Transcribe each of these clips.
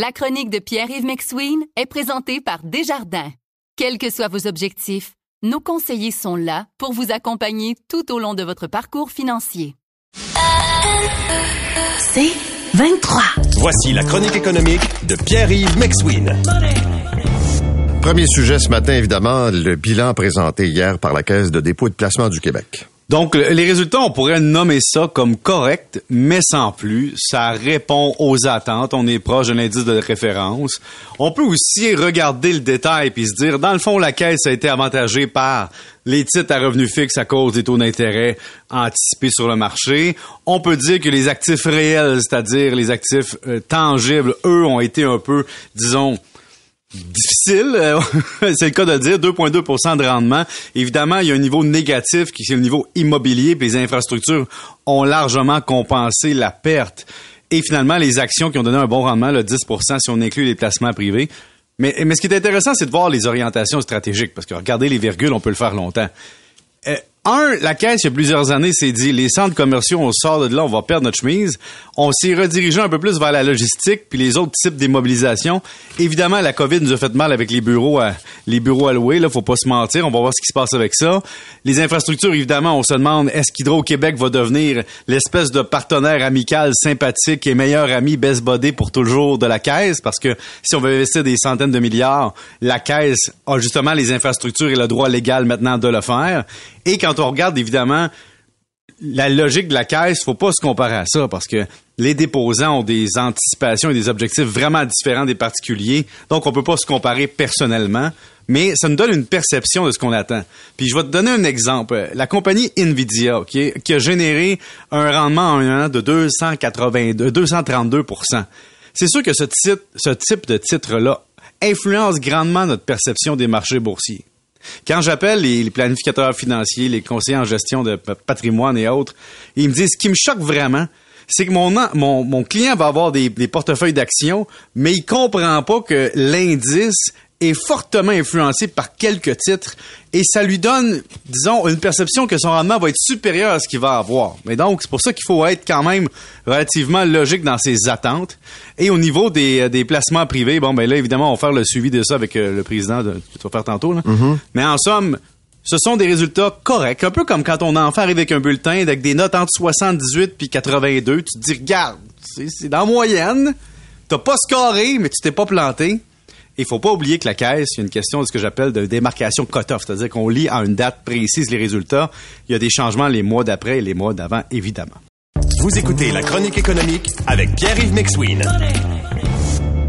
La chronique de Pierre-Yves McSween est présentée par Desjardins. Quels que soient vos objectifs, nos conseillers sont là pour vous accompagner tout au long de votre parcours financier. C'est 23. Voici la chronique économique de Pierre-Yves McSween. Premier sujet ce matin, évidemment, le bilan présenté hier par la Caisse de dépôt et de placement du Québec. Donc, les résultats, on pourrait nommer ça comme correct, mais sans plus. Ça répond aux attentes. On est proche d'un indice de référence. On peut aussi regarder le détail puis se dire, dans le fond, la caisse a été avantagée par les titres à revenus fixes à cause des taux d'intérêt anticipés sur le marché. On peut dire que les actifs réels, c'est-à-dire les actifs euh, tangibles, eux, ont été un peu, disons, difficile, euh, c'est le cas de dire, 2,2% de rendement. Évidemment, il y a un niveau négatif qui est le niveau immobilier, puis les infrastructures ont largement compensé la perte. Et finalement, les actions qui ont donné un bon rendement, le 10% si on inclut les placements privés. Mais, mais ce qui est intéressant, c'est de voir les orientations stratégiques, parce que regarder les virgules, on peut le faire longtemps. Un, la caisse, il y a plusieurs années, s'est dit, les centres commerciaux, on sort de là, on va perdre notre chemise. On s'est redirigé un peu plus vers la logistique, puis les autres types d'immobilisation. Évidemment, la COVID nous a fait mal avec les bureaux, à, les bureaux alloués, là, faut pas se mentir, on va voir ce qui se passe avec ça. Les infrastructures, évidemment, on se demande, est-ce qu'Hydro-Québec va devenir l'espèce de partenaire amical, sympathique et meilleur ami best body pour toujours de la caisse? Parce que si on veut investir des centaines de milliards, la caisse a justement les infrastructures et le droit légal maintenant de le faire. Et quand on regarde évidemment la logique de la caisse, faut pas se comparer à ça parce que les déposants ont des anticipations et des objectifs vraiment différents des particuliers. Donc, on peut pas se comparer personnellement, mais ça nous donne une perception de ce qu'on attend. Puis, je vais te donner un exemple. La compagnie Nvidia, qui, a généré un rendement en un an de 282, 232% C'est sûr que ce type de titre-là influence grandement notre perception des marchés boursiers. Quand j'appelle les, planificateurs financiers, les conseillers en gestion de patrimoine et autres, ils me disent ce qui me choque vraiment, c'est que mon, client va avoir des, des portefeuilles d'actions, mais il comprend pas que l'indice est fortement influencé par quelques titres et ça lui donne, disons, une perception que son rendement va être supérieur à ce qu'il va avoir. Mais donc, c'est pour ça qu'il faut être quand même relativement logique dans ses attentes. Et au niveau des, euh, des placements privés, bon, ben là, évidemment, on va faire le suivi de ça avec euh, le président de, tu vas faire tantôt. Là. Mm-hmm. Mais en somme, ce sont des résultats corrects. Un peu comme quand ton enfant arrive avec un bulletin avec des notes entre 78 puis 82. Tu te dis, regarde, c'est dans la moyenne. T'as pas scoré, mais tu t'es pas planté. Il faut pas oublier que la caisse, il y a une question de ce que j'appelle de démarcation cut-off, c'est-à-dire qu'on lit à une date précise les résultats. Il y a des changements les mois d'après et les mois d'avant, évidemment. Vous écoutez la chronique économique avec Pierre-Yves McSween.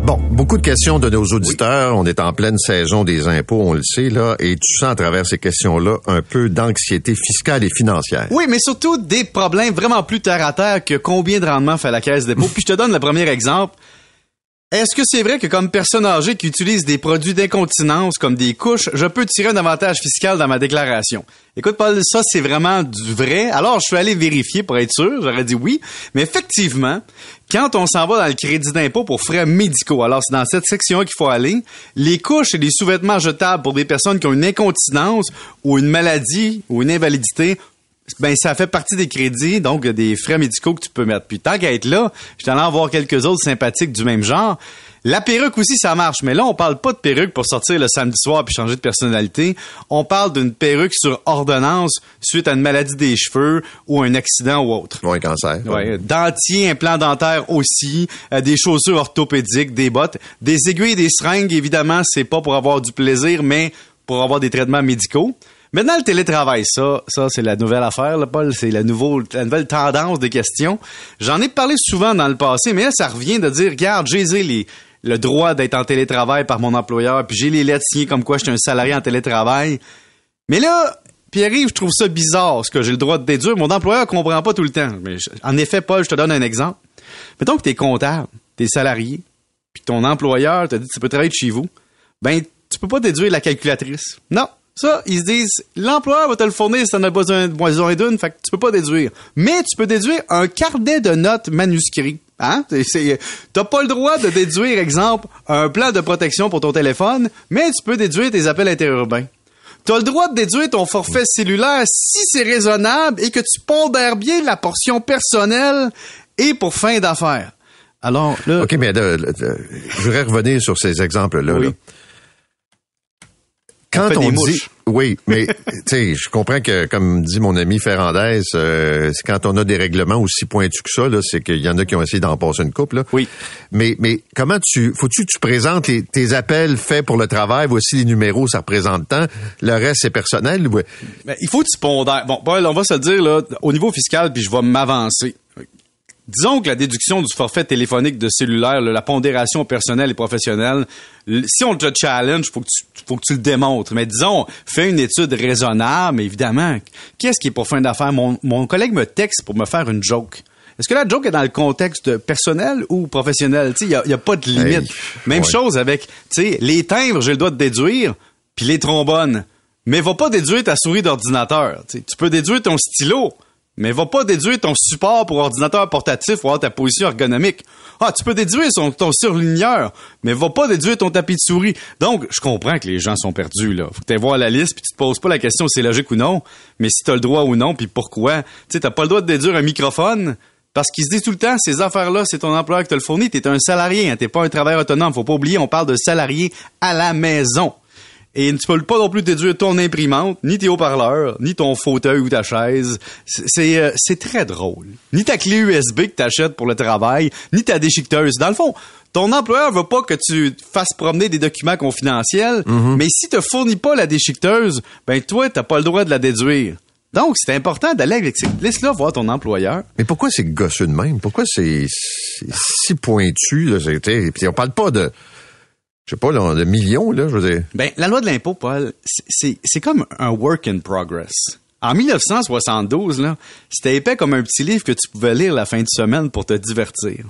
Bon, beaucoup de questions de nos auditeurs. On est en pleine saison des impôts, on le sait, là, et tu sens à travers ces questions-là un peu d'anxiété fiscale et financière. Oui, mais surtout des problèmes vraiment plus terre à terre que combien de rendement fait la caisse dépôt. Puis je te donne le premier exemple. Est-ce que c'est vrai que comme personne âgée qui utilise des produits d'incontinence comme des couches, je peux tirer un avantage fiscal dans ma déclaration? Écoute, Paul, ça c'est vraiment du vrai. Alors, je suis allé vérifier pour être sûr. J'aurais dit oui. Mais effectivement, quand on s'en va dans le crédit d'impôt pour frais médicaux, alors c'est dans cette section qu'il faut aller, les couches et les sous-vêtements jetables pour des personnes qui ont une incontinence ou une maladie ou une invalidité ben ça fait partie des crédits, donc des frais médicaux que tu peux mettre. Puis tant qu'à être là, je t'en en voir quelques autres sympathiques du même genre. La perruque aussi, ça marche. Mais là, on parle pas de perruque pour sortir le samedi soir puis changer de personnalité. On parle d'une perruque sur ordonnance suite à une maladie des cheveux ou un accident ou autre. Ou un cancer. Ouais. Dentier, implant dentaire aussi, euh, des chaussures orthopédiques, des bottes, des aiguilles et des seringues, évidemment, c'est pas pour avoir du plaisir, mais pour avoir des traitements médicaux. Maintenant, le télétravail, ça, ça c'est la nouvelle affaire, Paul. C'est la, la nouvelle tendance des questions. J'en ai parlé souvent dans le passé, mais là, ça revient de dire, regarde, j'ai le droit d'être en télétravail par mon employeur, puis j'ai les lettres signées comme quoi je suis un salarié en télétravail. Mais là, Pierre-Yves, je trouve ça bizarre, ce que j'ai le droit de déduire. Mon employeur comprend pas tout le temps. Mais en effet, Paul, je te donne un exemple. Mettons que tu es comptable, tu es salarié, puis ton employeur te dit tu peux travailler de chez vous. Ben, tu peux pas déduire la calculatrice. Non, ça, ils se disent, l'employeur va te le fournir si t'en as besoin, besoin d'une, fait que tu peux pas déduire. Mais tu peux déduire un carnet de notes manuscrit. Hein? T'as pas le droit de déduire, exemple, un plan de protection pour ton téléphone, mais tu peux déduire tes appels interurbains. T'as le droit de déduire ton forfait cellulaire si c'est raisonnable et que tu pondères bien la portion personnelle et pour fin d'affaires. Alors, là... OK, mais de- de- je voudrais revenir sur ces exemples-là. Oui. là. Quand on dit... Oui, mais tu sais, je comprends que, comme dit mon ami Ferrandez, euh, quand on a des règlements aussi pointus que ça, là, c'est qu'il y en a qui ont essayé d'en passer une coupe. Là. Oui. Mais, mais comment tu... Faut-tu que tu présentes les- tes appels faits pour le travail, voici les numéros, ça représente tant, le reste, c'est personnel? ou- Ben, il faut que tu pondères. Bon, Paul, on va se le dire, là, au niveau fiscal, puis je vais m'avancer. Disons que la déduction du forfait téléphonique de cellulaire, là, la pondération personnelle et professionnelle, si on te challenge, faut que tu, faut que tu le démontres. Mais disons, fais une étude raisonnable, évidemment. Qu'est-ce qui est pour fin d'affaires? Mon, mon collègue me texte pour me faire une joke. Est-ce que la joke est dans le contexte personnel ou professionnel? Il y a, a pas de limite. Hey, Même ouais. chose avec, les timbres, j'ai le droit de déduire, puis les trombones. Mais va pas déduire ta souris d'ordinateur. Tu peux déduire ton stylo, mais va pas déduire ton support pour ordinateur portatif avoir ta position ergonomique. Ah, tu peux déduire son- ton surligneur, mais va pas déduire ton tapis de souris. Donc, je comprends que les gens sont perdus, là. Faut que tu voir la liste, puis tu te poses pas la question si c'est logique ou non, mais si tu as le droit ou non, puis pourquoi. Tu sais, t'as pas le droit de déduire un microphone, parce qu'il se dit tout le temps, ces affaires-là, c'est ton employeur qui te le fournit. T'es un salarié, hein, t'es pas un travailleur autonome. Faut pas oublier, on parle de salarié à la maison. Et tu peux pas non plus déduire ton imprimante, ni tes haut-parleurs, ni ton fauteuil ou ta chaise. C'est- euh, c'est très drôle. Ni ta clé USB que t'achètes pour le travail, ni ta déchiqueteuse. Dans le fond, ton employeur veut pas que tu fasses promener des documents confidentiels, mais si te fournit pas la déchiqueteuse, ben toi, t'as pas le droit de la déduire. Donc, c'est important d'aller avec ces... Laisse-le voir ton employeur. Mais pourquoi c'est gosseux de même? Pourquoi c'est si pointu? Là, puis on parle pas de, je sais pas, là, de millions, là, je veux dire. Ben, la loi de l'impôt, Paul, c'est comme un work in progress. En 1972, là, c'était épais comme un petit livre que tu pouvais lire la fin de semaine pour te divertir.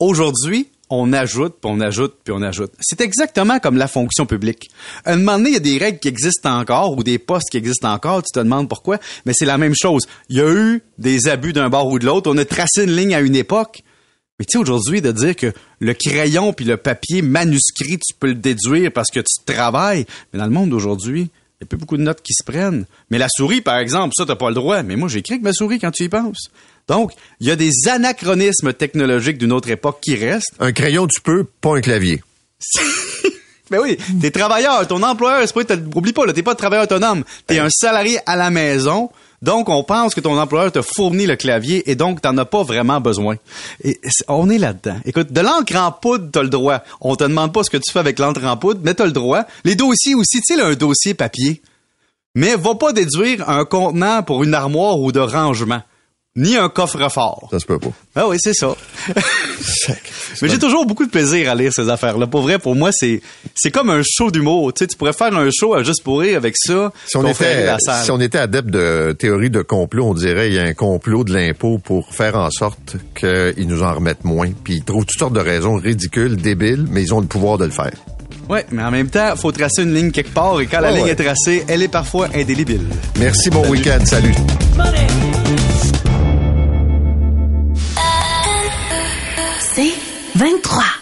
Aujourd'hui, on ajoute, puis on ajoute, puis on ajoute. C'est exactement comme la fonction publique. À un moment donné, il y a des règles qui existent encore ou des postes qui existent encore, tu te demandes pourquoi, mais c'est la même chose. Il y a eu des abus d'un bord ou de l'autre, on a tracé une ligne à une époque, mais tu sais, aujourd'hui, de dire que le crayon puis le papier manuscrit, tu peux le déduire parce que tu travailles. Mais dans le monde d'aujourd'hui, il n'y a plus beaucoup de notes qui se prennent. Mais la souris, par exemple, ça, t'as pas le droit. Mais moi, j'écris avec ma souris quand tu y penses. Donc, il y a des anachronismes technologiques d'une autre époque qui restent. Un crayon, tu peux, pas un clavier. Mais oui, t'es travailleur, ton employeur, c'est pas, oublie pas, là, t'es pas travailleur autonome. T'es un salarié à la maison. Donc, on pense que ton employeur te fournit le clavier et donc t'en as pas vraiment besoin. On est là-dedans. Écoute, de l'encre en poudre, t'as le droit. On te demande pas ce que tu fais avec l'encre en poudre, mais t'as le droit. Les dossiers aussi, tu sais, un dossier papier. Mais va pas déduire un contenant pour une armoire ou de rangement. Ni un coffre-fort. Ça se peut pas. Ah oui, c'est ça. Mais j'ai toujours beaucoup de plaisir à lire ces affaires-là. Pour vrai, pour moi, c'est c'est comme un show d'humour. Tu sais, tu pourrais faire un show à juste pour rire avec ça. Si on, était, la salle. si on était adepte de théorie de complot, on dirait il y a un complot de l'impôt pour faire en sorte qu'ils nous en remettent moins. Puis ils trouvent toutes sortes de raisons ridicules, débiles, mais ils ont le pouvoir de le faire. Ouais, mais en même temps, faut tracer une ligne quelque part et quand la Ouais, ligne ouais. est tracée, elle est parfois indélébile. Merci, bon week-end. Salut. C'est 23.